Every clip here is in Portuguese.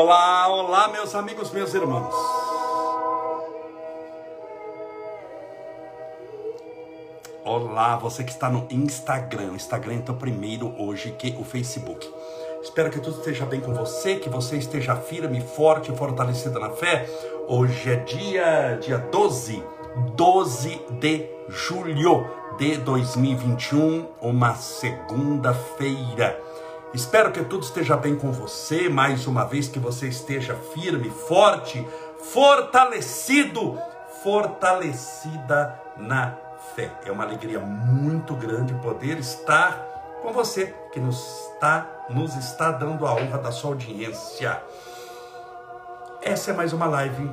Olá, olá, meus amigos, meus irmãos. Olá, você que está no Instagram. O Instagram então primeiro hoje que o Facebook. Espero que tudo esteja bem com você, que você esteja firme, forte fortalecida na fé. Hoje é dia, dia 12, 12 de julho de 2021, uma segunda-feira. Espero que tudo esteja bem com você, mais uma vez que você esteja firme, forte, fortalecido, fortalecida na fé. É uma alegria muito grande poder estar com você que nos está nos está dando a honra da sua audiência. Essa é mais uma live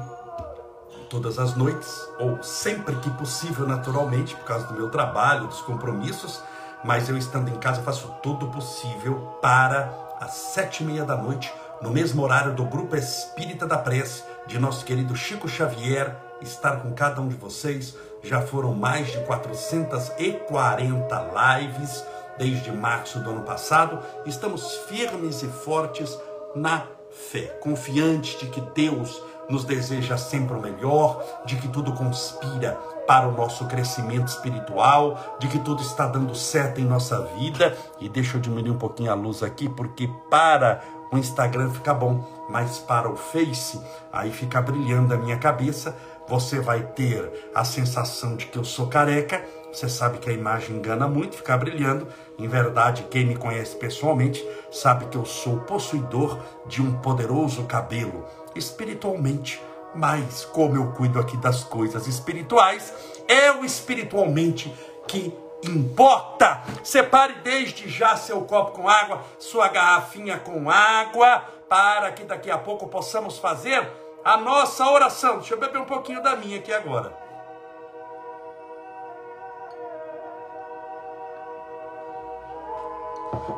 todas as noites ou sempre que possível, naturalmente, por causa do meu trabalho, dos compromissos mas eu estando em casa faço tudo possível para às sete e meia da noite, no mesmo horário do Grupo Espírita da Prece, de nosso querido Chico Xavier, estar com cada um de vocês. Já foram mais de 440 lives desde março do ano passado. Estamos firmes e fortes na fé, confiantes de que Deus nos deseja sempre o melhor, de que tudo conspira para o nosso crescimento espiritual, de que tudo está dando certo em nossa vida. E deixa eu diminuir um pouquinho a luz aqui, porque para o Instagram fica bom, mas para o Face, aí fica brilhando a minha cabeça. Você vai ter a sensação de que eu sou careca. Você sabe que a imagem engana muito, fica brilhando. Em verdade, quem me conhece pessoalmente sabe que eu sou possuidor de um poderoso cabelo espiritualmente mas como eu cuido aqui das coisas espirituais, é o espiritualmente que importa. Separe desde já seu copo com água, sua garrafinha com água, para que daqui a pouco possamos fazer a nossa oração. Deixa eu beber um pouquinho da minha aqui agora.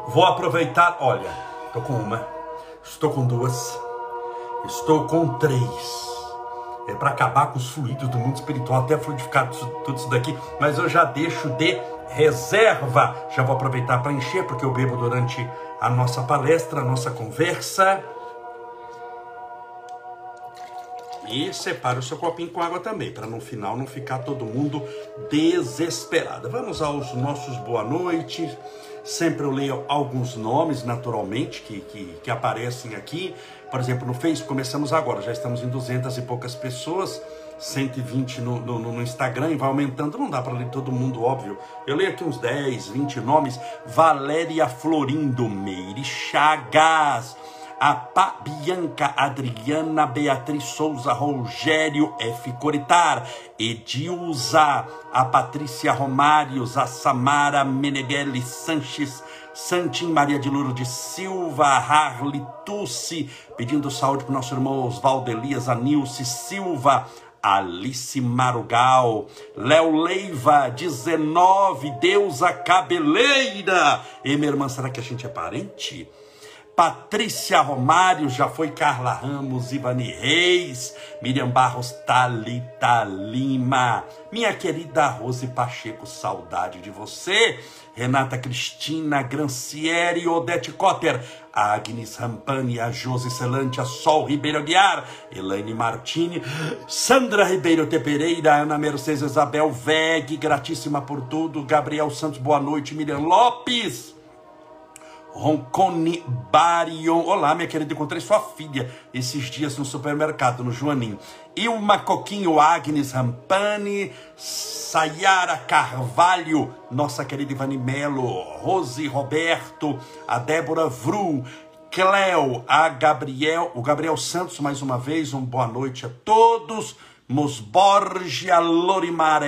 Vou aproveitar, olha, estou com uma, estou com duas, estou com três é para acabar com os fluidos do mundo espiritual, até fluidificar tudo isso daqui, mas eu já deixo de reserva. Já vou aproveitar para encher, porque eu bebo durante a nossa palestra, a nossa conversa. E separe o seu copinho com água também, para no final não ficar todo mundo desesperado. Vamos aos nossos boa noite. Sempre eu leio alguns nomes, naturalmente, que, que, que aparecem aqui. Por exemplo, no Facebook, começamos agora, já estamos em 200 e poucas pessoas, 120 no, no, no Instagram e vai aumentando. Não dá para ler todo mundo, óbvio. Eu leio aqui uns 10, 20 nomes. Valéria Florindo Meire Chagas. A Bianca Adriana Beatriz Souza Rogério F. Coritar, Edilza, a Patrícia Romários, a Samara Meneghelli Sanches, Santim Maria de Lourdes de Silva, Harley Tussi, pedindo saúde para o nosso irmão Oswaldo Elias, Anilce Silva, Alice Marugal, Léo Leiva, 19, Deusa Cabeleira. E minha irmã, será que a gente é parente? Patrícia Romário, já foi Carla Ramos, Ivani Reis, Miriam Barros, Talita Lima, minha querida Rose Pacheco, saudade de você. Renata Cristina, Grancieri, Odete Cotter, Agnes Rampani, a Josi Celante, a Sol Ribeiro Guiar, Elaine Martini, Sandra Ribeiro Tepereira, Ana Mercedes Isabel Veg, gratíssima por tudo, Gabriel Santos, boa noite, Miriam Lopes. Roncone Barion. Olá, minha querida, encontrei sua filha esses dias no supermercado, no Joaninho. Ilma Coquinho, Agnes Rampani, Sayara Carvalho, nossa querida Ivani Melo, Rose Roberto, a Débora Vru, Cleo, a Gabriel, o Gabriel Santos, mais uma vez, um boa noite a todos. Mosborgia Lorimar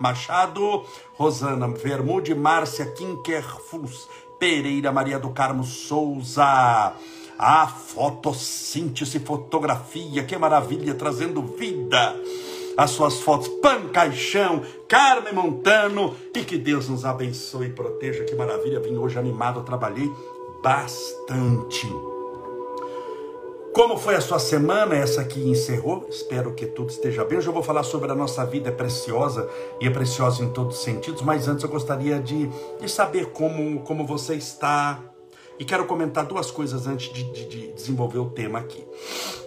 Machado, Rosana Vermude, Márcia Kinkerfus, Pereira Maria do Carmo Souza. A fotossíntese, fotografia, que maravilha, trazendo vida. As suas fotos, Pan Caixão, Carmen Montano, e que Deus nos abençoe e proteja. Que maravilha, vim hoje animado, trabalhei bastante. Como foi a sua semana? Essa aqui encerrou. Espero que tudo esteja bem. Hoje eu vou falar sobre a nossa vida é preciosa e é preciosa em todos os sentidos. Mas antes eu gostaria de, de saber como, como você está. e quero comentar duas coisas antes de, de, de desenvolver o tema aqui.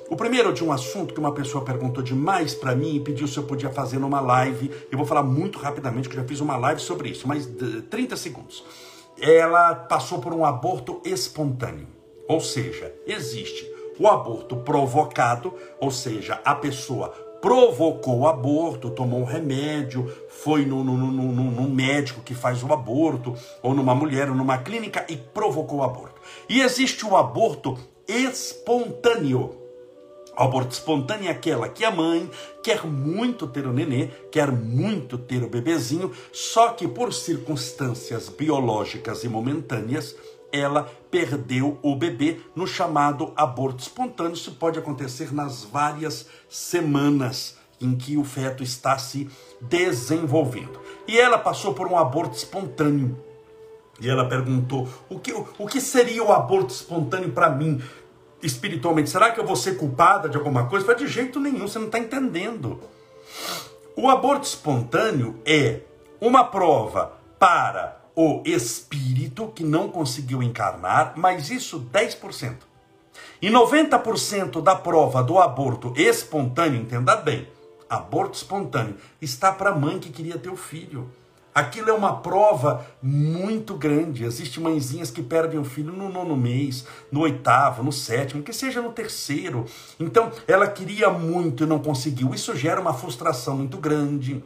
O primeiro de um assunto que uma pessoa perguntou demais para mim e pediu se eu podia fazer numa live. Eu vou falar muito rapidamente, que eu já fiz uma live sobre isso, mas 30 segundos. Ela passou por um aborto espontâneo. Ou seja, existe o aborto provocado, ou seja, a pessoa provocou o aborto, tomou um remédio, foi no, no, no, no, médico que faz o aborto, ou numa mulher, ou numa clínica e provocou o aborto. E existe o aborto espontâneo. O aborto espontâneo é aquela que a mãe quer muito ter o nenê, quer muito ter o bebezinho, só que por circunstâncias biológicas e momentâneas, ela perdeu o bebê no chamado aborto espontâneo. Isso pode acontecer nas várias semanas em que o feto está se desenvolvendo. E ela passou por um aborto espontâneo. E ela perguntou: o que, o que seria o aborto espontâneo para mim? espiritualmente, será que eu vou ser culpada de alguma coisa? Falei, de jeito nenhum, você não está entendendo. O aborto espontâneo é uma prova para o espírito que não conseguiu encarnar, mas isso 10%. E 90% da prova do aborto espontâneo, entenda bem, aborto espontâneo, está para a mãe que queria ter o filho. Aquilo é uma prova muito grande. Existem mãezinhas que perdem o filho no nono mês, no oitavo, no sétimo, que seja no terceiro. Então, ela queria muito e não conseguiu. Isso gera uma frustração muito grande,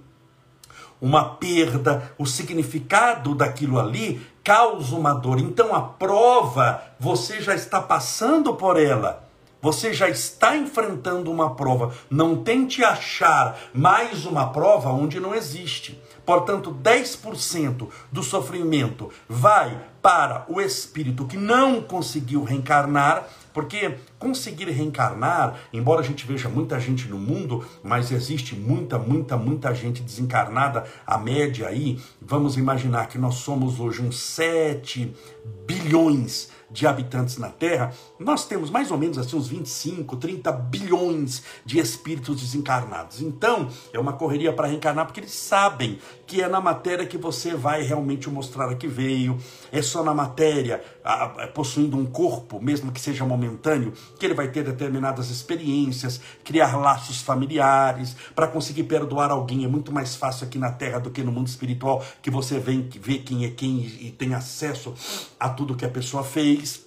uma perda. O significado daquilo ali causa uma dor. Então, a prova, você já está passando por ela. Você já está enfrentando uma prova. Não tente achar mais uma prova onde não existe. Portanto, 10% do sofrimento vai para o espírito que não conseguiu reencarnar, porque conseguir reencarnar, embora a gente veja muita gente no mundo, mas existe muita, muita, muita gente desencarnada, a média aí, vamos imaginar que nós somos hoje uns 7 bilhões de habitantes na Terra, nós temos mais ou menos assim uns 25, 30 bilhões de espíritos desencarnados. Então, é uma correria para reencarnar porque eles sabem que é na matéria que você vai realmente mostrar a que veio, é só na matéria, possuindo um corpo, mesmo que seja momentâneo, que ele vai ter determinadas experiências, criar laços familiares, para conseguir perdoar alguém é muito mais fácil aqui na Terra do que no mundo espiritual, que você vê, vê quem é quem e tem acesso a tudo que a pessoa fez.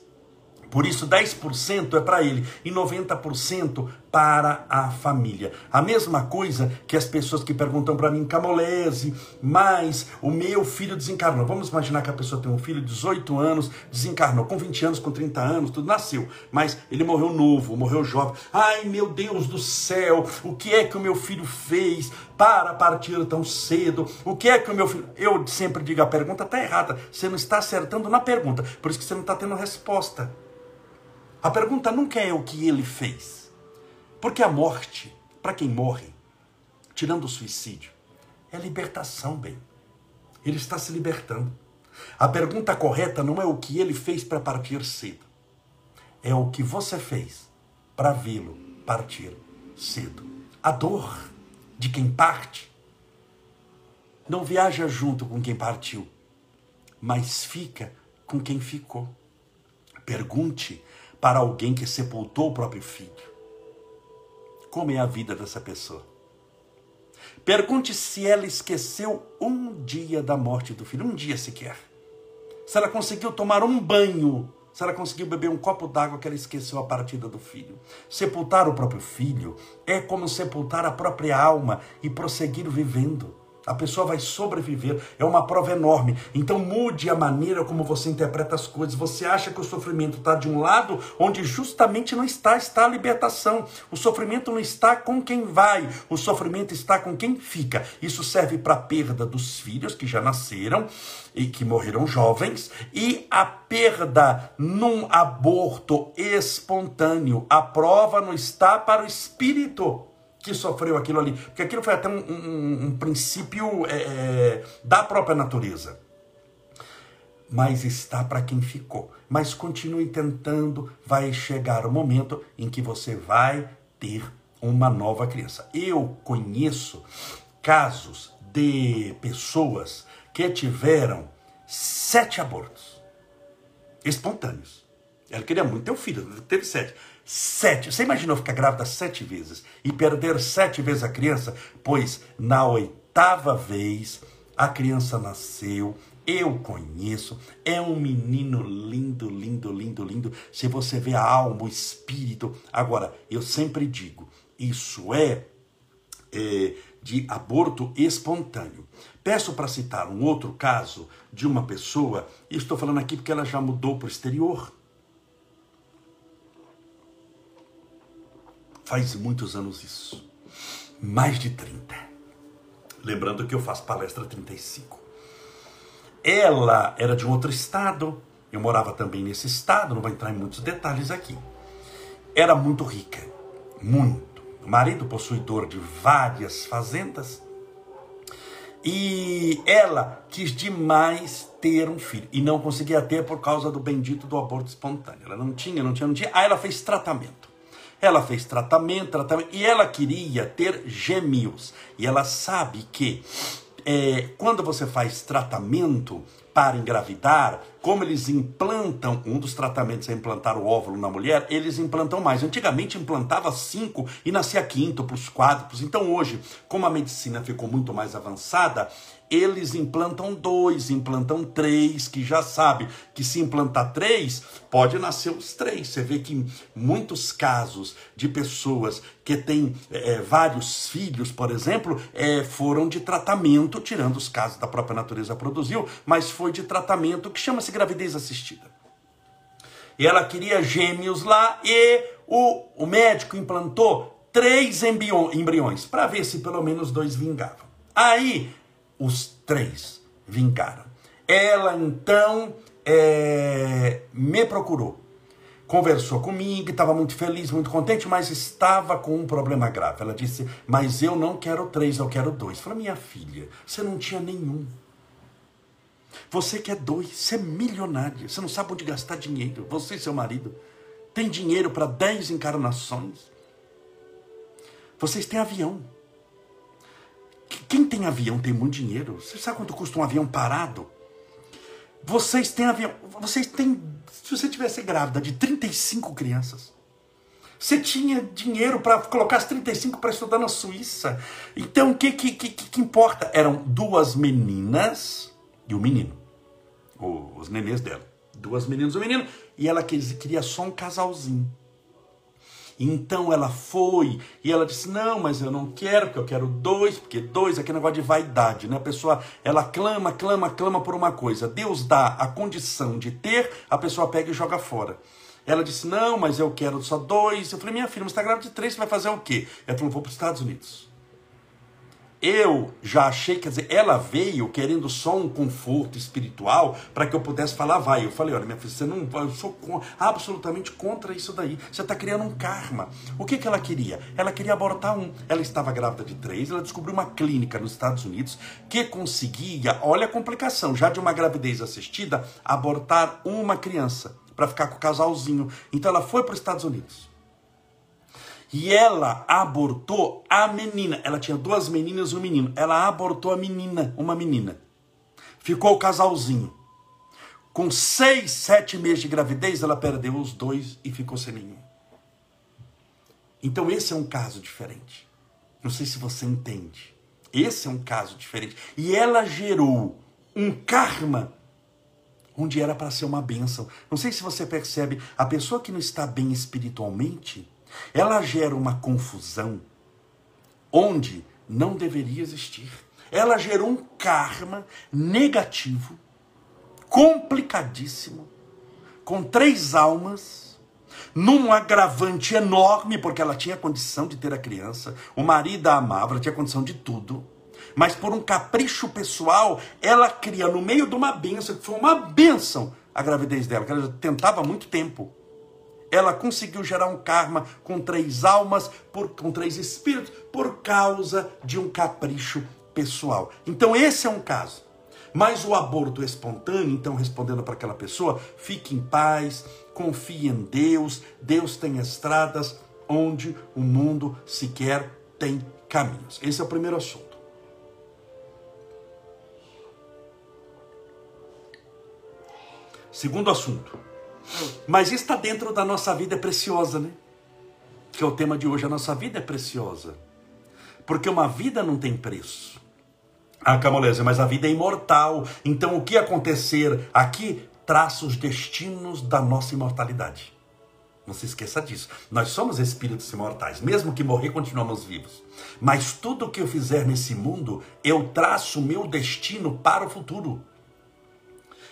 Por isso, 10% é para ele e 90% para a família. A mesma coisa que as pessoas que perguntam para mim, Camolese, mas o meu filho desencarnou. Vamos imaginar que a pessoa tem um filho de 18 anos, desencarnou com 20 anos, com 30 anos, tudo nasceu, mas ele morreu novo, morreu jovem. Ai, meu Deus do céu, o que é que o meu filho fez para partir tão cedo? O que é que o meu filho. Eu sempre digo a pergunta está errada. Você não está acertando na pergunta, por isso que você não está tendo resposta. A pergunta nunca é o que ele fez. Porque a morte, para quem morre, tirando o suicídio, é libertação, bem. Ele está se libertando. A pergunta correta não é o que ele fez para partir cedo. É o que você fez para vê-lo partir cedo. A dor de quem parte não viaja junto com quem partiu, mas fica com quem ficou. Pergunte para alguém que sepultou o próprio filho. Como é a vida dessa pessoa? Pergunte se ela esqueceu um dia da morte do filho, um dia sequer. Se ela conseguiu tomar um banho, se ela conseguiu beber um copo d'água que ela esqueceu a partida do filho. Sepultar o próprio filho é como sepultar a própria alma e prosseguir vivendo. A pessoa vai sobreviver. É uma prova enorme. Então mude a maneira como você interpreta as coisas. Você acha que o sofrimento está de um lado, onde justamente não está, está a libertação. O sofrimento não está com quem vai, o sofrimento está com quem fica. Isso serve para a perda dos filhos que já nasceram e que morreram jovens, e a perda num aborto espontâneo. A prova não está para o espírito que sofreu aquilo ali. Porque aquilo foi até um, um, um princípio é, é, da própria natureza. Mas está para quem ficou. Mas continue tentando, vai chegar o momento em que você vai ter uma nova criança. Eu conheço casos de pessoas que tiveram sete abortos. espontâneos. Ela queria muito ter um filho, teve sete. Sete. Você imaginou ficar grávida sete vezes e perder sete vezes a criança? Pois na oitava vez a criança nasceu. Eu conheço, é um menino lindo, lindo, lindo, lindo. Se você vê a alma, o espírito. Agora, eu sempre digo, isso é, é de aborto espontâneo. Peço para citar um outro caso de uma pessoa, e estou falando aqui porque ela já mudou para o exterior. Faz muitos anos isso. Mais de 30. Lembrando que eu faço palestra 35. Ela era de um outro estado, eu morava também nesse estado, não vou entrar em muitos detalhes aqui. Era muito rica, muito. O marido possuidor de várias fazendas. E ela quis demais ter um filho e não conseguia ter por causa do bendito do aborto espontâneo. Ela não tinha, não tinha, não tinha. Aí ela fez tratamento. Ela fez tratamento, tratamento e ela queria ter gêmeos. E ela sabe que é, quando você faz tratamento para engravidar, como eles implantam, um dos tratamentos é implantar o óvulo na mulher, eles implantam mais. Antigamente implantava cinco e nascia quíntuplos, quádruplos. Então hoje, como a medicina ficou muito mais avançada, eles implantam dois, implantam três, que já sabe que se implantar três, pode nascer os três. Você vê que muitos casos de pessoas que têm é, vários filhos, por exemplo, é, foram de tratamento, tirando os casos da própria natureza produziu, mas foi de tratamento que chama-se gravidez assistida. E ela queria gêmeos lá e o, o médico implantou três embriões para ver se pelo menos dois vingavam. Aí os três vingaram. Ela então é, me procurou, conversou comigo, estava muito feliz, muito contente, mas estava com um problema grave. Ela disse: Mas eu não quero três, eu quero dois. Eu falei: Minha filha, você não tinha nenhum. Você quer dois, você é milionária, você não sabe onde gastar dinheiro. Você e seu marido tem dinheiro para dez encarnações. Vocês têm avião. Quem tem avião tem muito dinheiro. Você sabe quanto custa um avião parado? Vocês têm avião. Vocês têm. Se você tivesse grávida de 35 crianças, você tinha dinheiro para colocar as 35 para estudar na Suíça. Então, o que, que, que, que importa? Eram duas meninas e um menino. Os nenês dela. Duas meninas e um menino. E ela queria só um casalzinho. Então ela foi e ela disse: Não, mas eu não quero, porque eu quero dois, porque dois é aquele negócio de vaidade, né? A pessoa ela clama, clama, clama por uma coisa. Deus dá a condição de ter, a pessoa pega e joga fora. Ela disse: Não, mas eu quero só dois. Eu falei: Minha filha, você está grávida de três, você vai fazer o quê? Ela falou: Vou para os Estados Unidos. Eu já achei, quer dizer, ela veio querendo só um conforto espiritual para que eu pudesse falar, vai. Eu falei, olha, minha filha, você não vai, eu sou absolutamente contra isso daí. Você está criando um karma. O que, que ela queria? Ela queria abortar um. Ela estava grávida de três, ela descobriu uma clínica nos Estados Unidos que conseguia, olha a complicação, já de uma gravidez assistida, abortar uma criança para ficar com o casalzinho. Então ela foi para os Estados Unidos. E ela abortou a menina. Ela tinha duas meninas e um menino. Ela abortou a menina, uma menina. Ficou o casalzinho. Com seis, sete meses de gravidez, ela perdeu os dois e ficou sem nenhum. Então esse é um caso diferente. Não sei se você entende. Esse é um caso diferente. E ela gerou um karma onde era para ser uma bênção. Não sei se você percebe, a pessoa que não está bem espiritualmente, ela gera uma confusão onde não deveria existir. Ela gerou um karma negativo, complicadíssimo, com três almas, num agravante enorme, porque ela tinha condição de ter a criança, o marido a amava, ela tinha condição de tudo. Mas por um capricho pessoal, ela cria no meio de uma benção, que foi uma benção a gravidez dela, que ela tentava há muito tempo ela conseguiu gerar um karma com três almas, por, com três espíritos, por causa de um capricho pessoal. Então, esse é um caso. Mas o aborto espontâneo, então, respondendo para aquela pessoa, fique em paz, confie em Deus, Deus tem estradas onde o mundo sequer tem caminhos. Esse é o primeiro assunto. Segundo assunto. Mas está dentro da nossa vida é preciosa, né? Que é o tema de hoje. A nossa vida é preciosa. Porque uma vida não tem preço. Ah, Camolese, mas a vida é imortal. Então o que acontecer aqui traça os destinos da nossa imortalidade. Não se esqueça disso. Nós somos espíritos imortais. Mesmo que morrer, continuamos vivos. Mas tudo o que eu fizer nesse mundo, eu traço o meu destino para o futuro.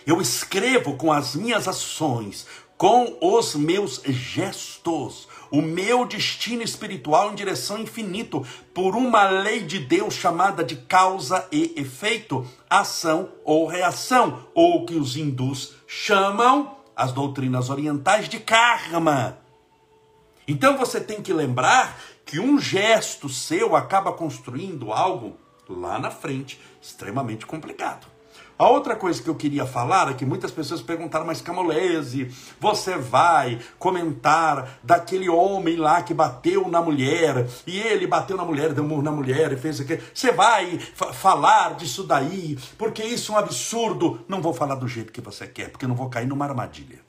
Eu escrevo com as minhas ações, com os meus gestos, o meu destino espiritual em direção infinito, por uma lei de Deus chamada de causa e efeito, ação ou reação, ou que os hindus chamam, as doutrinas orientais, de karma. Então você tem que lembrar que um gesto seu acaba construindo algo lá na frente extremamente complicado. A outra coisa que eu queria falar é que muitas pessoas perguntaram, mas Camolese, você vai comentar daquele homem lá que bateu na mulher, e ele bateu na mulher, deu um murro na mulher e fez aquilo. Você vai falar disso daí, porque isso é um absurdo. Não vou falar do jeito que você quer, porque não vou cair numa armadilha.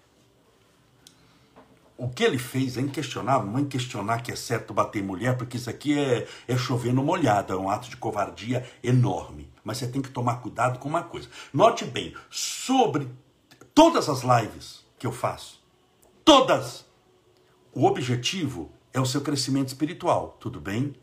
O que ele fez é inquestionável, não é questionar que é certo bater mulher, porque isso aqui é, é chover no molhado, é um ato de covardia enorme. Mas você tem que tomar cuidado com uma coisa. Note bem, sobre todas as lives que eu faço, todas, o objetivo é o seu crescimento espiritual, tudo bem?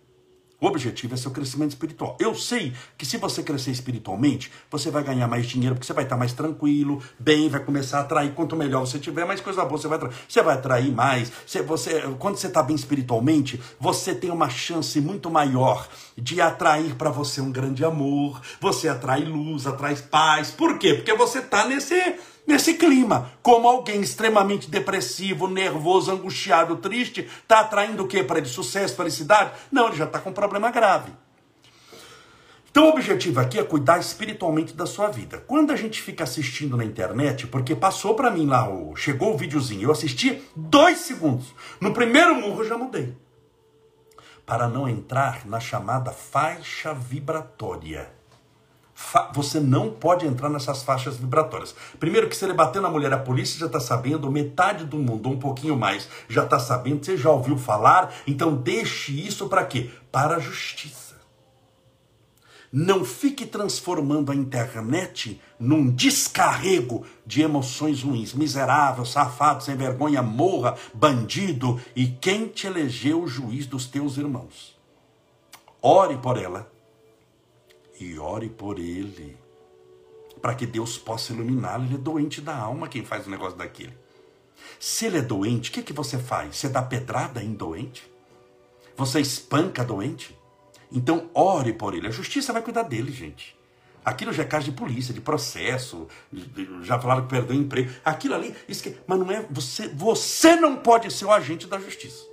O objetivo é seu crescimento espiritual. Eu sei que se você crescer espiritualmente, você vai ganhar mais dinheiro, porque você vai estar mais tranquilo, bem, vai começar a atrair. Quanto melhor você tiver, mais coisa boa você vai atrair. Você vai atrair mais. Você, você, quando você está bem espiritualmente, você tem uma chance muito maior de atrair para você um grande amor. Você atrai luz, atrai paz. Por quê? Porque você está nesse nesse clima. Como alguém extremamente depressivo, nervoso, angustiado, triste, está atraindo o quê para ele? Sucesso, felicidade? Não, ele já está com um problema grave. Então o objetivo aqui é cuidar espiritualmente da sua vida. Quando a gente fica assistindo na internet, porque passou para mim lá, chegou o videozinho, eu assisti dois segundos. No primeiro murro eu já mudei. Para não entrar na chamada faixa vibratória você não pode entrar nessas faixas vibratórias. Primeiro que se ele bater na mulher, a polícia já está sabendo, metade do mundo, um pouquinho mais, já está sabendo, você já ouviu falar, então deixe isso para quê? Para a justiça. Não fique transformando a internet num descarrego de emoções ruins. Miserável, safado, sem vergonha, morra, bandido. E quem te elegeu o juiz dos teus irmãos? Ore por ela e ore por ele, para que Deus possa iluminá-lo. Ele é doente da alma quem faz o negócio daquele. Se ele é doente, o que, que você faz? Você dá pedrada em doente? Você espanca doente? Então ore por ele. A justiça vai cuidar dele, gente. Aquilo já é caso de polícia, de processo, já falaram que perdeu o emprego. Aquilo ali, isso que, mas não é você, você não pode ser o agente da justiça.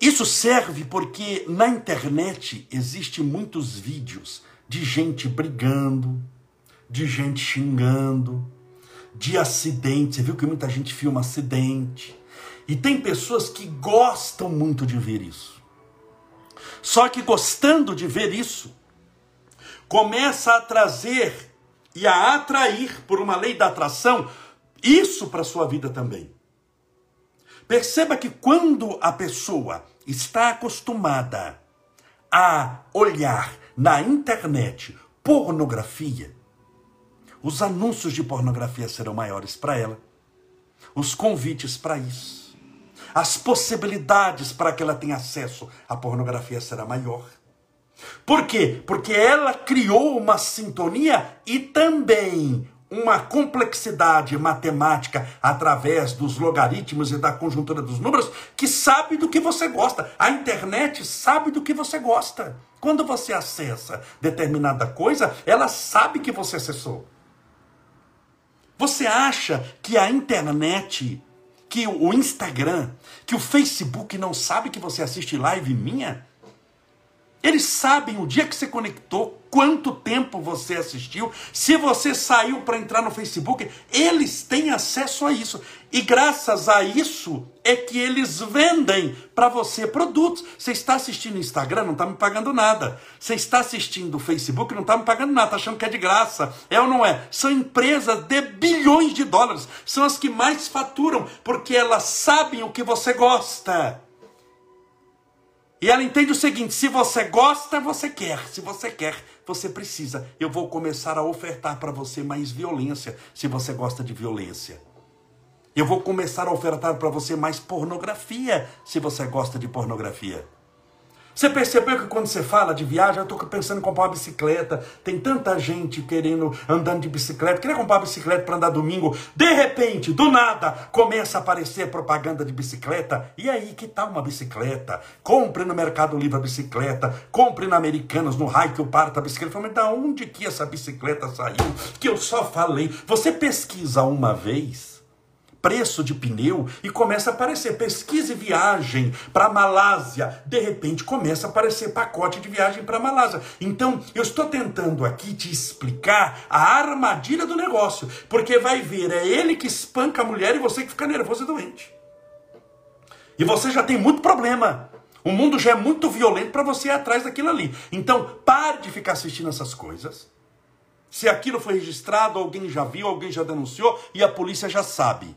Isso serve porque na internet existe muitos vídeos de gente brigando, de gente xingando, de acidente. Você viu que muita gente filma acidente. E tem pessoas que gostam muito de ver isso. Só que gostando de ver isso, começa a trazer e a atrair por uma lei da atração isso para sua vida também. Perceba que quando a pessoa está acostumada a olhar na internet pornografia, os anúncios de pornografia serão maiores para ela, os convites para isso, as possibilidades para que ela tenha acesso à pornografia será maior. Por quê? Porque ela criou uma sintonia e também uma complexidade matemática através dos logaritmos e da conjuntura dos números que sabe do que você gosta. A internet sabe do que você gosta. Quando você acessa determinada coisa, ela sabe que você acessou. Você acha que a internet, que o Instagram, que o Facebook não sabe que você assiste live minha? Eles sabem o dia que você conectou, quanto tempo você assistiu, se você saiu para entrar no Facebook, eles têm acesso a isso. E graças a isso é que eles vendem para você produtos. Você está assistindo Instagram, não está me pagando nada. Você está assistindo Facebook, não está me pagando nada, está achando que é de graça. É ou não é? São empresas de bilhões de dólares. São as que mais faturam, porque elas sabem o que você gosta. E ela entende o seguinte: se você gosta, você quer. Se você quer, você precisa. Eu vou começar a ofertar para você mais violência, se você gosta de violência. Eu vou começar a ofertar para você mais pornografia, se você gosta de pornografia. Você percebeu que quando você fala de viagem, eu estou pensando em comprar uma bicicleta. Tem tanta gente querendo andando de bicicleta, queria comprar uma bicicleta para andar domingo. De repente, do nada, começa a aparecer propaganda de bicicleta. E aí, que tal uma bicicleta? Compre no Mercado Livre a bicicleta, compre na Americanas, no raio que eu parto a bicicleta. Falei, da onde que essa bicicleta saiu? Que eu só falei. Você pesquisa uma vez preço de pneu e começa a aparecer pesquisa e viagem para Malásia. De repente começa a aparecer pacote de viagem para Malásia. Então, eu estou tentando aqui te explicar a armadilha do negócio, porque vai ver, é ele que espanca a mulher e você que fica nervoso e doente. E você já tem muito problema. O mundo já é muito violento para você ir atrás daquilo ali. Então, pare de ficar assistindo essas coisas. Se aquilo foi registrado, alguém já viu, alguém já denunciou e a polícia já sabe.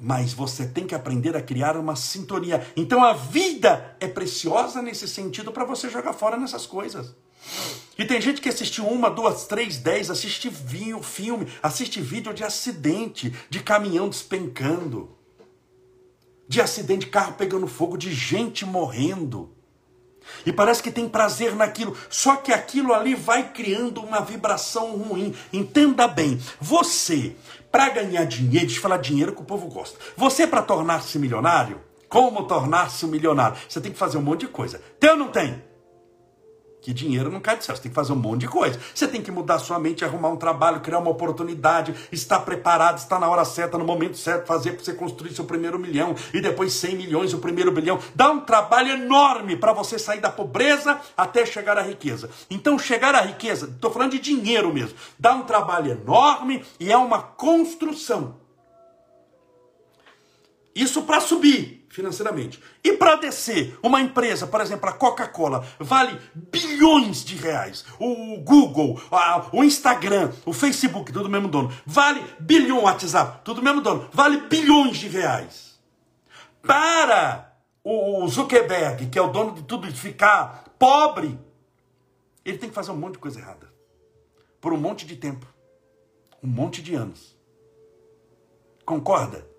Mas você tem que aprender a criar uma sintonia. Então a vida é preciosa nesse sentido para você jogar fora nessas coisas. E tem gente que assiste uma, duas, três, dez, assiste vinho, filme, assiste vídeo de acidente, de caminhão despencando, de acidente de carro pegando fogo, de gente morrendo. E parece que tem prazer naquilo, só que aquilo ali vai criando uma vibração ruim. Entenda bem, você para ganhar dinheiro, deixa eu falar dinheiro que o povo gosta. Você, para tornar-se milionário, como tornar-se um milionário? Você tem que fazer um monte de coisa. Tem ou não tem? Que dinheiro não cai do céu, você tem que fazer um monte de coisa. Você tem que mudar sua mente, arrumar um trabalho, criar uma oportunidade, estar preparado, estar na hora certa, no momento certo, fazer para você construir seu primeiro milhão e depois 100 milhões, o primeiro bilhão. Dá um trabalho enorme para você sair da pobreza até chegar à riqueza. Então, chegar à riqueza, estou falando de dinheiro mesmo, dá um trabalho enorme e é uma construção. Isso para subir financeiramente. E para descer, uma empresa, por exemplo, a Coca-Cola, vale bilhões de reais. O Google, o Instagram, o Facebook, tudo mesmo dono, vale bilhão, o WhatsApp, tudo mesmo dono, vale bilhões de reais. Para o Zuckerberg, que é o dono de tudo, ficar pobre, ele tem que fazer um monte de coisa errada. Por um monte de tempo. Um monte de anos. Concorda?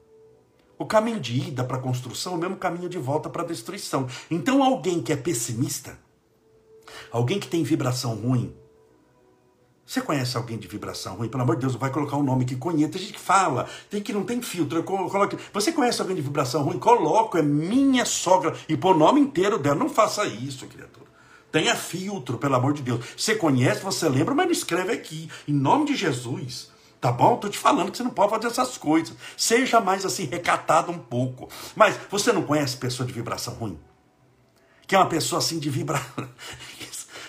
O caminho de ida para a construção é o mesmo caminho de volta para a destruição. Então, alguém que é pessimista, alguém que tem vibração ruim, você conhece alguém de vibração ruim? Pelo amor de Deus, vai colocar um nome que conheça. Tem gente que fala, tem que não tem filtro. Coloque. Você conhece alguém de vibração ruim? Coloco, é minha sogra. E pôr o nome inteiro dela. Não faça isso, criatura. Tenha filtro, pelo amor de Deus. Você conhece, você lembra, mas não escreve aqui. Em nome de Jesus. Tá bom? Tô te falando que você não pode fazer essas coisas. Seja mais assim, recatado um pouco. Mas você não conhece pessoa de vibração ruim? Que é uma pessoa assim de vibração.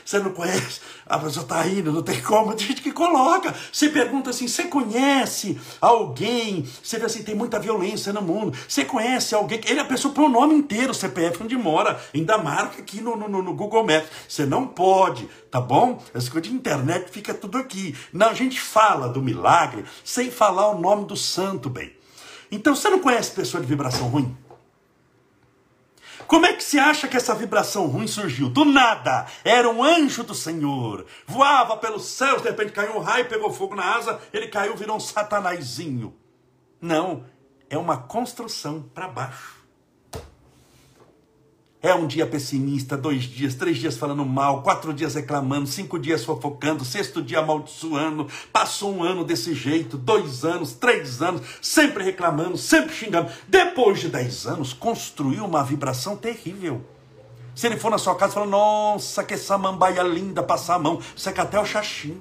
Você não conhece? A pessoa está indo, não tem como. Tem gente que coloca. Você pergunta assim: você conhece alguém? Você vê assim: tem muita violência no mundo. Você conhece alguém? Ele, a pessoa põe o nome inteiro, CPF, onde mora. Ainda marca aqui no, no, no Google Maps. Você não pode, tá bom? Essa coisa de internet fica tudo aqui. Não, a gente fala do milagre sem falar o nome do santo, bem. Então você não conhece pessoa de vibração ruim? Como é que se acha que essa vibração ruim surgiu? Do nada. Era um anjo do Senhor. Voava pelos céus, de repente caiu um raio, pegou fogo na asa, ele caiu, virou um satanazinho. Não, é uma construção para baixo. É um dia pessimista, dois dias, três dias falando mal, quatro dias reclamando, cinco dias fofocando, sexto dia amaldiçoando. Passou um ano desse jeito, dois anos, três anos, sempre reclamando, sempre xingando. Depois de dez anos, construiu uma vibração terrível. Se ele for na sua casa falar, nossa, que samambaia linda passar a mão, quer até o xaxim.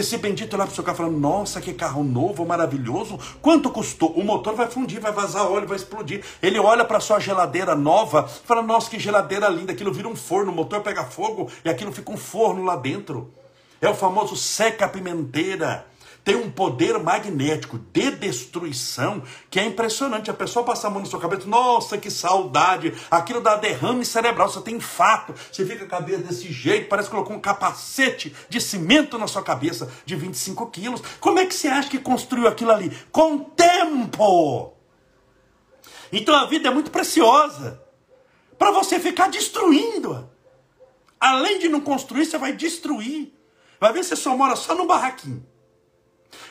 Se bendito lá pro seu carro falando, nossa, que carro novo, maravilhoso. Quanto custou? O motor vai fundir, vai vazar óleo, vai explodir. Ele olha para sua geladeira nova, fala, nossa, que geladeira linda. Aquilo vira um forno, o motor pega fogo e aquilo fica um forno lá dentro. É o famoso seca-pimenteira tem um poder magnético de destruição que é impressionante. A pessoa passa a mão na sua cabeça, nossa, que saudade, aquilo dá derrame cerebral, você tem infarto, você fica a cabeça desse jeito, parece que colocou um capacete de cimento na sua cabeça de 25 quilos. Como é que você acha que construiu aquilo ali? Com tempo! Então a vida é muito preciosa para você ficar destruindo. Além de não construir, você vai destruir. Vai ver se você só mora só no barraquinho.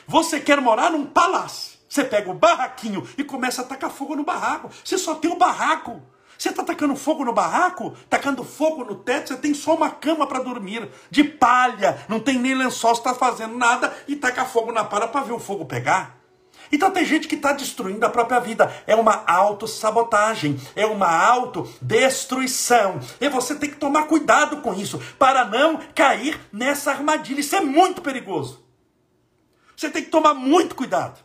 Você quer morar num palácio. Você pega o barraquinho e começa a tacar fogo no barraco. Você só tem o barraco. Você está tacando fogo no barraco, tacando fogo no teto, você tem só uma cama para dormir, de palha, não tem nem lençol, você está fazendo nada e taca fogo na palha para ver o fogo pegar. Então tem gente que está destruindo a própria vida. É uma autossabotagem, é uma autodestruição. E você tem que tomar cuidado com isso, para não cair nessa armadilha. Isso é muito perigoso. Você tem que tomar muito cuidado.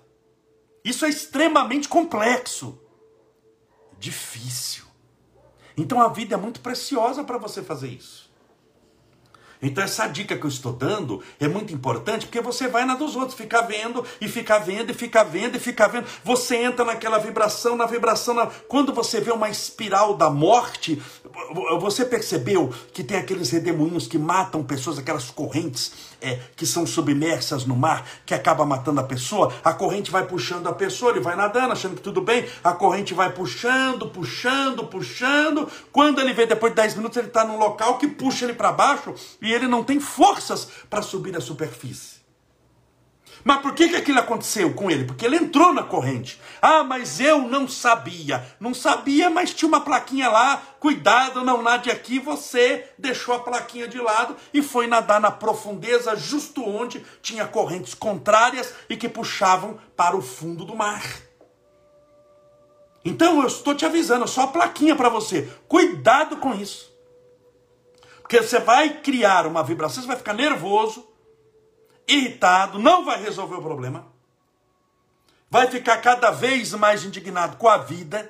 Isso é extremamente complexo. Difícil. Então a vida é muito preciosa para você fazer isso. Então essa dica que eu estou dando é muito importante porque você vai na dos outros, ficar vendo e ficar vendo e ficar vendo e ficar vendo. Você entra naquela vibração, na vibração. Na... Quando você vê uma espiral da morte, você percebeu que tem aqueles redemoinhos que matam pessoas, aquelas correntes é, que são submersas no mar, que acaba matando a pessoa? A corrente vai puxando a pessoa, ele vai nadando, achando que tudo bem, a corrente vai puxando, puxando, puxando. Quando ele vê, depois de 10 minutos, ele está num local que puxa ele para baixo e ele não tem forças para subir a superfície. Mas por que, que aquilo aconteceu com ele? Porque ele entrou na corrente. Ah, mas eu não sabia. Não sabia, mas tinha uma plaquinha lá. Cuidado, não nade aqui. Você deixou a plaquinha de lado e foi nadar na profundeza, justo onde tinha correntes contrárias e que puxavam para o fundo do mar. Então eu estou te avisando, só a plaquinha para você. Cuidado com isso. Porque você vai criar uma vibração, você vai ficar nervoso irritado, não vai resolver o problema, vai ficar cada vez mais indignado com a vida.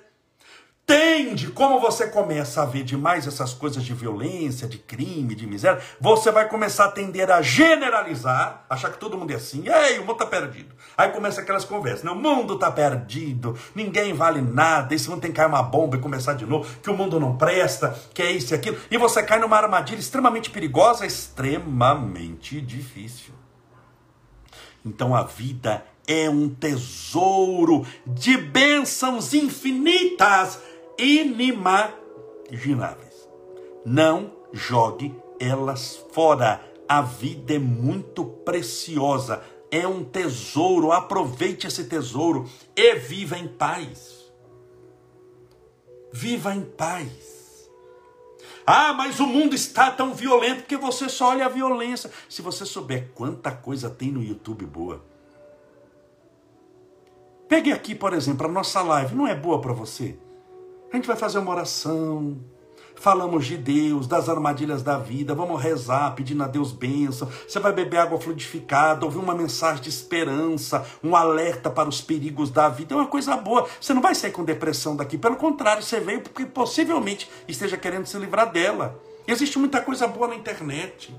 Tende, como você começa a ver demais essas coisas de violência, de crime, de miséria, você vai começar a tender a generalizar, achar que todo mundo é assim, ei, o mundo está perdido. Aí começa aquelas conversas, não, o mundo está perdido, ninguém vale nada, esse mundo tem que cair uma bomba e começar de novo, que o mundo não presta, que é isso e aquilo, e você cai numa armadilha extremamente perigosa, extremamente difícil. Então a vida é um tesouro de bênçãos infinitas, inimagináveis. Não jogue elas fora. A vida é muito preciosa, é um tesouro. Aproveite esse tesouro e viva em paz. Viva em paz. Ah, mas o mundo está tão violento que você só olha a violência. Se você souber quanta coisa tem no YouTube boa. Pegue aqui, por exemplo, a nossa live. Não é boa para você? A gente vai fazer uma oração, falamos de Deus, das armadilhas da vida, vamos rezar, pedindo a Deus bênção. Você vai beber água fluidificada, ouvir uma mensagem de esperança, um alerta para os perigos da vida. É uma coisa boa. Você não vai sair com depressão daqui. Pelo contrário, você veio porque possivelmente esteja querendo se livrar dela. Existe muita coisa boa na internet.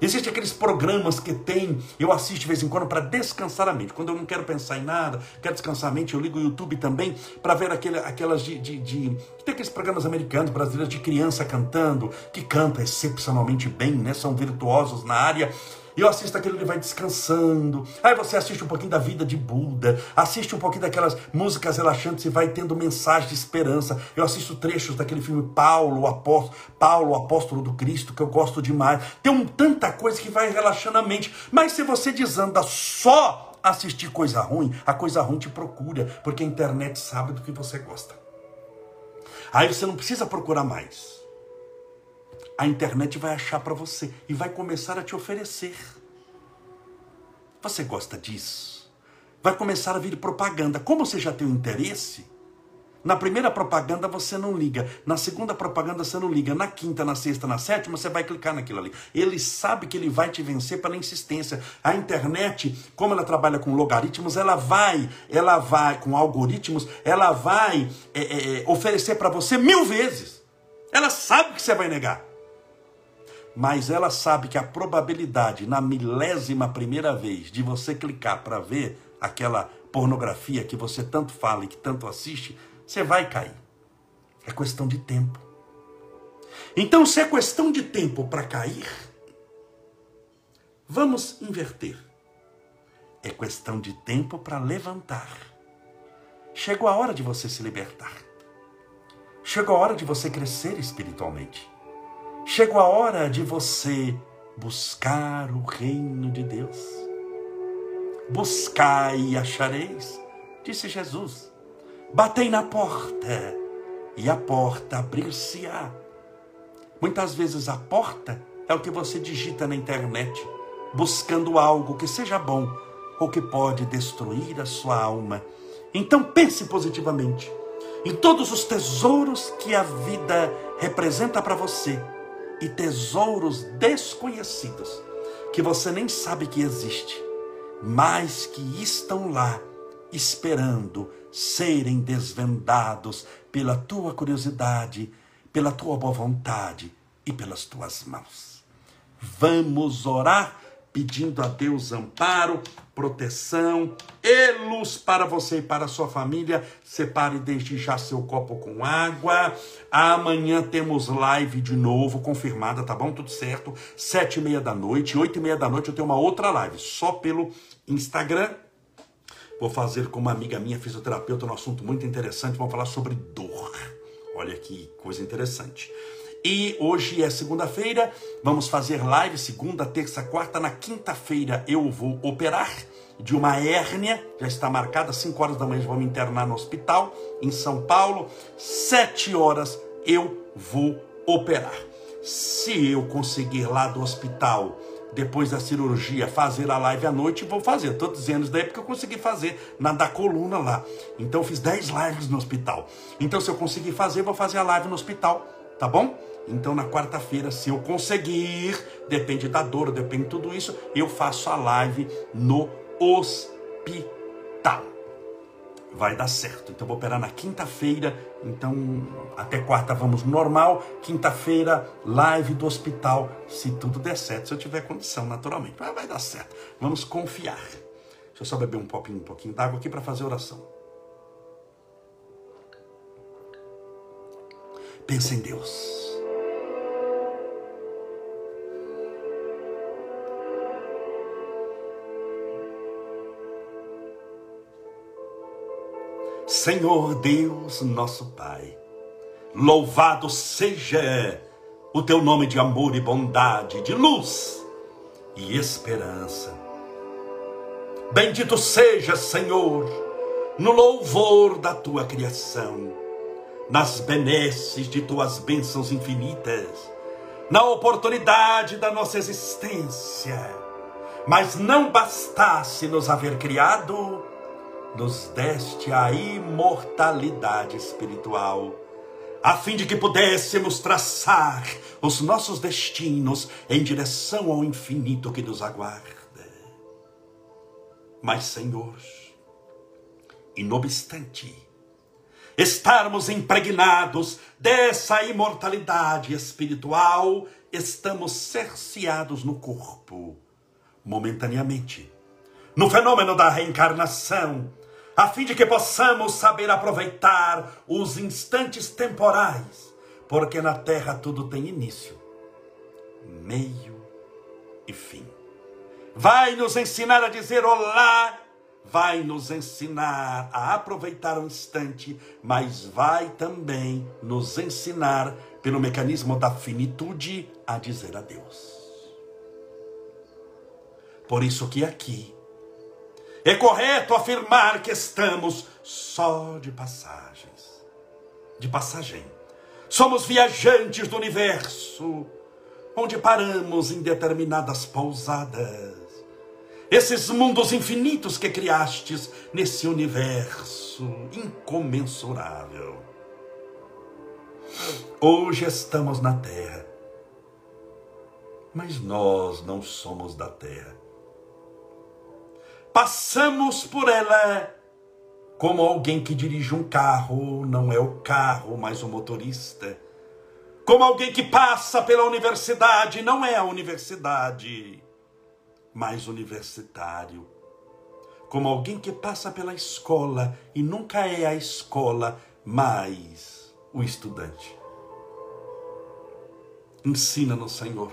Existem aqueles programas que tem, eu assisto de vez em quando para descansar a mente. Quando eu não quero pensar em nada, quero descansar a mente, eu ligo o YouTube também para ver aquele, aquelas de, de, de, Tem aqueles programas americanos, brasileiros de criança cantando, que canta excepcionalmente bem, né? São virtuosos na área. E eu assisto aquilo, ele vai descansando. Aí você assiste um pouquinho da vida de Buda, assiste um pouquinho daquelas músicas relaxantes e vai tendo mensagem de esperança. Eu assisto trechos daquele filme Paulo, o apóstolo, Paulo, o apóstolo do Cristo, que eu gosto demais. Tem um, tanta coisa que vai relaxando a mente. Mas se você desanda só assistir coisa ruim, a coisa ruim te procura, porque a internet sabe do que você gosta. Aí você não precisa procurar mais a internet vai achar para você e vai começar a te oferecer. Você gosta disso? Vai começar a vir propaganda. Como você já tem um interesse, Na primeira propaganda você não liga, na segunda propaganda você não liga, na quinta, na sexta, na sétima você vai clicar naquilo ali. Ele sabe que ele vai te vencer pela insistência. A internet, como ela trabalha com logaritmos, ela vai, ela vai com algoritmos, ela vai é, é, é oferecer para você mil vezes. Ela sabe que você vai negar. Mas ela sabe que a probabilidade na milésima primeira vez de você clicar para ver aquela pornografia que você tanto fala e que tanto assiste você vai cair. É questão de tempo. Então, se é questão de tempo para cair, vamos inverter. É questão de tempo para levantar. Chegou a hora de você se libertar. Chegou a hora de você crescer espiritualmente. Chegou a hora de você buscar o reino de Deus. Buscai e achareis, disse Jesus. Batei na porta e a porta abrir-se-á. Muitas vezes a porta é o que você digita na internet, buscando algo que seja bom ou que pode destruir a sua alma. Então pense positivamente em todos os tesouros que a vida representa para você e tesouros desconhecidos que você nem sabe que existe, mas que estão lá esperando serem desvendados pela tua curiosidade, pela tua boa vontade e pelas tuas mãos. Vamos orar pedindo a Deus amparo, proteção e luz para você e para a sua família. Separe desde já seu copo com água. Amanhã temos live de novo, confirmada, tá bom? Tudo certo. Sete e meia da noite, oito e meia da noite eu tenho uma outra live, só pelo Instagram Vou fazer com uma amiga minha, fisioterapeuta, um assunto muito interessante. Vamos falar sobre dor. Olha que coisa interessante. E hoje é segunda-feira, vamos fazer live segunda, terça, quarta. Na quinta-feira eu vou operar de uma hérnia, já está marcada, 5 horas da manhã vou me internar no hospital em São Paulo. 7 horas eu vou operar. Se eu conseguir lá do hospital depois da cirurgia, fazer a live à noite, vou fazer. Estou dizendo isso daí porque eu consegui fazer na da coluna lá. Então eu fiz 10 lives no hospital. Então se eu conseguir fazer, vou fazer a live no hospital, tá bom? Então na quarta-feira, se eu conseguir, depende da dor, depende de tudo isso, eu faço a live no hospital vai dar certo. Então vou operar na quinta-feira, então até quarta vamos normal, quinta-feira live do hospital, se tudo der certo, se eu tiver condição, naturalmente. Mas vai dar certo. Vamos confiar. Deixa eu só beber um pouquinho, um pouquinho d'água aqui para fazer oração. Pensa em Deus. Senhor Deus, nosso Pai, louvado seja o teu nome de amor e bondade, de luz e esperança. Bendito seja, Senhor, no louvor da tua criação, nas benesses de tuas bênçãos infinitas, na oportunidade da nossa existência. Mas não bastasse nos haver criado, nos deste a imortalidade espiritual, a fim de que pudéssemos traçar os nossos destinos em direção ao infinito que nos aguarda. Mas, Senhor, inobstante, estarmos impregnados dessa imortalidade espiritual, estamos cerceados no corpo, momentaneamente, no fenômeno da reencarnação, a fim de que possamos saber aproveitar os instantes temporais, porque na terra tudo tem início, meio e fim. Vai nos ensinar a dizer olá, vai nos ensinar a aproveitar o instante, mas vai também nos ensinar, pelo mecanismo da finitude, a dizer adeus. Por isso que aqui, é correto afirmar que estamos só de passagens. De passagem. Somos viajantes do universo, onde paramos em determinadas pousadas. esses mundos infinitos que criastes nesse universo incomensurável. Hoje estamos na Terra, mas nós não somos da Terra. Passamos por ela como alguém que dirige um carro, não é o carro, mas o motorista. Como alguém que passa pela universidade, não é a universidade, mas universitário. Como alguém que passa pela escola e nunca é a escola, mas o estudante. Ensina-nos, Senhor,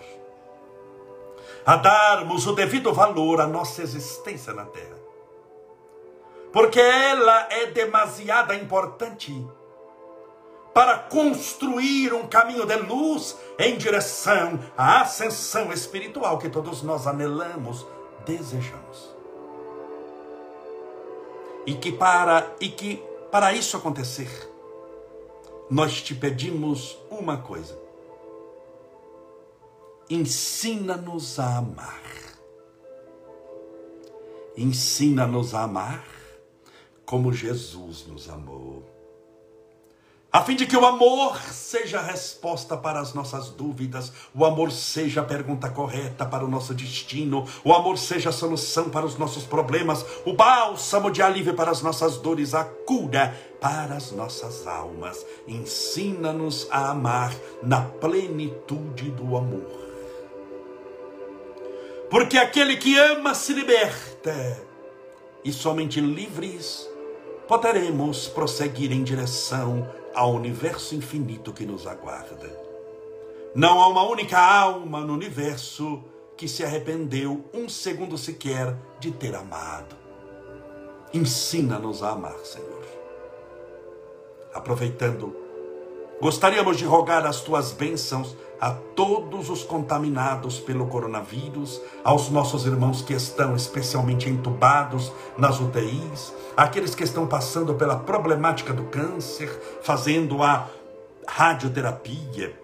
a darmos o devido valor à nossa existência na terra porque ela é demasiada importante para construir um caminho de luz em direção à ascensão espiritual que todos nós anelamos, desejamos. E que para e que para isso acontecer, nós te pedimos uma coisa. Ensina-nos a amar. Ensina-nos a amar como Jesus nos amou. A fim de que o amor seja a resposta para as nossas dúvidas, o amor seja a pergunta correta para o nosso destino, o amor seja a solução para os nossos problemas, o bálsamo de alívio para as nossas dores, a cura para as nossas almas. Ensina-nos a amar na plenitude do amor. Porque aquele que ama se liberta, e somente livres poderemos prosseguir em direção ao universo infinito que nos aguarda. Não há uma única alma no universo que se arrependeu um segundo sequer de ter amado. Ensina-nos a amar, Senhor. Aproveitando, gostaríamos de rogar as tuas bênçãos a todos os contaminados pelo coronavírus, aos nossos irmãos que estão especialmente entubados nas UTIs, aqueles que estão passando pela problemática do câncer, fazendo a radioterapia,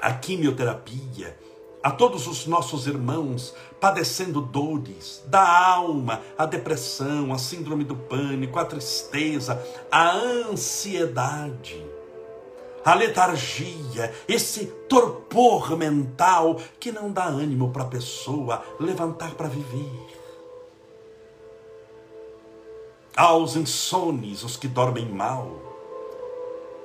a quimioterapia, a todos os nossos irmãos padecendo dores da alma, a depressão, a síndrome do pânico, a tristeza, a ansiedade a letargia, esse torpor mental que não dá ânimo para a pessoa levantar para viver. Aos insones, os que dormem mal,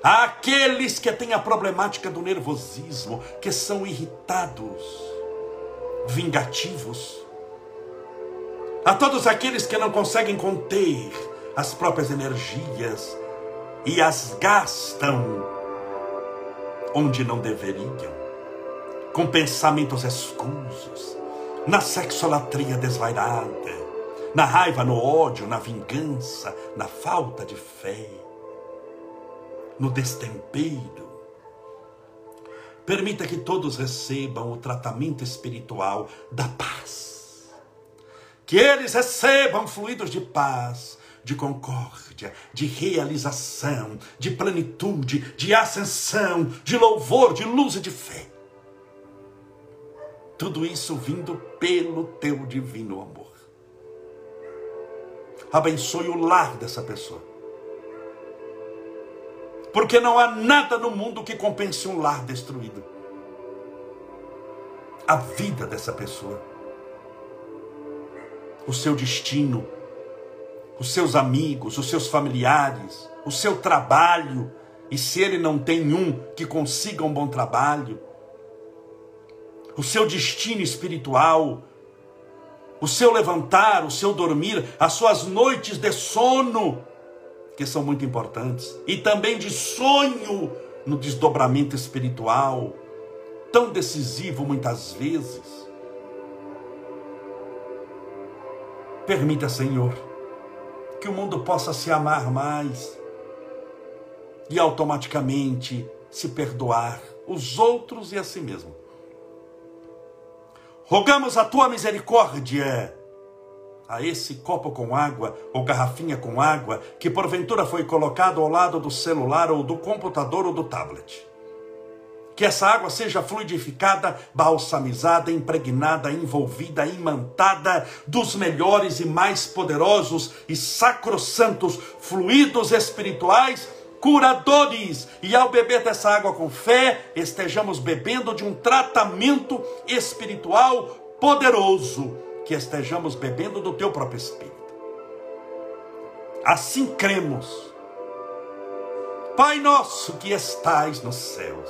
àqueles que têm a problemática do nervosismo, que são irritados, vingativos, a todos aqueles que não conseguem conter as próprias energias e as gastam onde não deveriam, com pensamentos escusos, na sexolatria desvairada, na raiva, no ódio, na vingança, na falta de fé, no destempero. Permita que todos recebam o tratamento espiritual da paz. Que eles recebam fluidos de paz, de concórdia, de realização, de plenitude, de ascensão, de louvor, de luz e de fé. Tudo isso vindo pelo teu divino amor. Abençoe o lar dessa pessoa. Porque não há nada no mundo que compense um lar destruído. A vida dessa pessoa, o seu destino, os seus amigos, os seus familiares, o seu trabalho, e se ele não tem um que consiga um bom trabalho, o seu destino espiritual, o seu levantar, o seu dormir, as suas noites de sono, que são muito importantes, e também de sonho no desdobramento espiritual, tão decisivo muitas vezes. Permita, Senhor, que o mundo possa se amar mais e automaticamente se perdoar os outros e a si mesmo. Rogamos a tua misericórdia a esse copo com água ou garrafinha com água que porventura foi colocado ao lado do celular ou do computador ou do tablet. Que essa água seja fluidificada, balsamizada, impregnada, envolvida, imantada dos melhores e mais poderosos e sacrossantos fluidos espirituais curadores. E ao beber dessa água com fé, estejamos bebendo de um tratamento espiritual poderoso, que estejamos bebendo do teu próprio espírito. Assim cremos. Pai nosso que estais nos céus,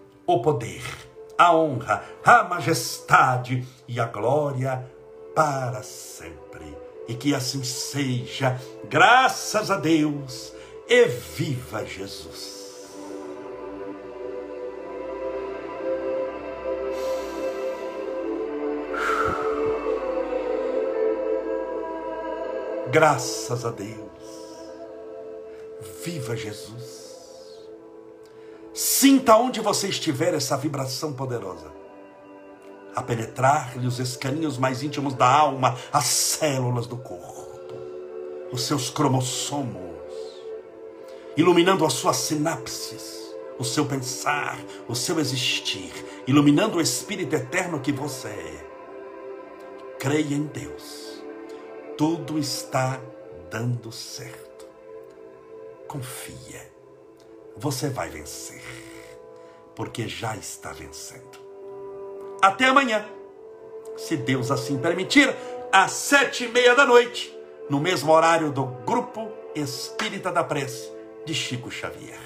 o poder, a honra, a majestade e a glória para sempre e que assim seja, graças a Deus, e viva Jesus. Graças a Deus. Viva Jesus. Sinta onde você estiver essa vibração poderosa a penetrar-lhe os escaninhos mais íntimos da alma, as células do corpo, os seus cromossomos, iluminando as suas sinapses, o seu pensar, o seu existir, iluminando o espírito eterno que você é. Creia em Deus, tudo está dando certo. Confia, você vai vencer, porque já está vencendo. Até amanhã, se Deus assim permitir, às sete e meia da noite, no mesmo horário do Grupo Espírita da Prece de Chico Xavier.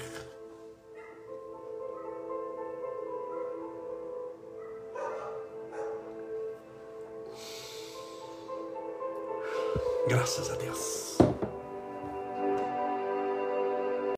Graças a Deus.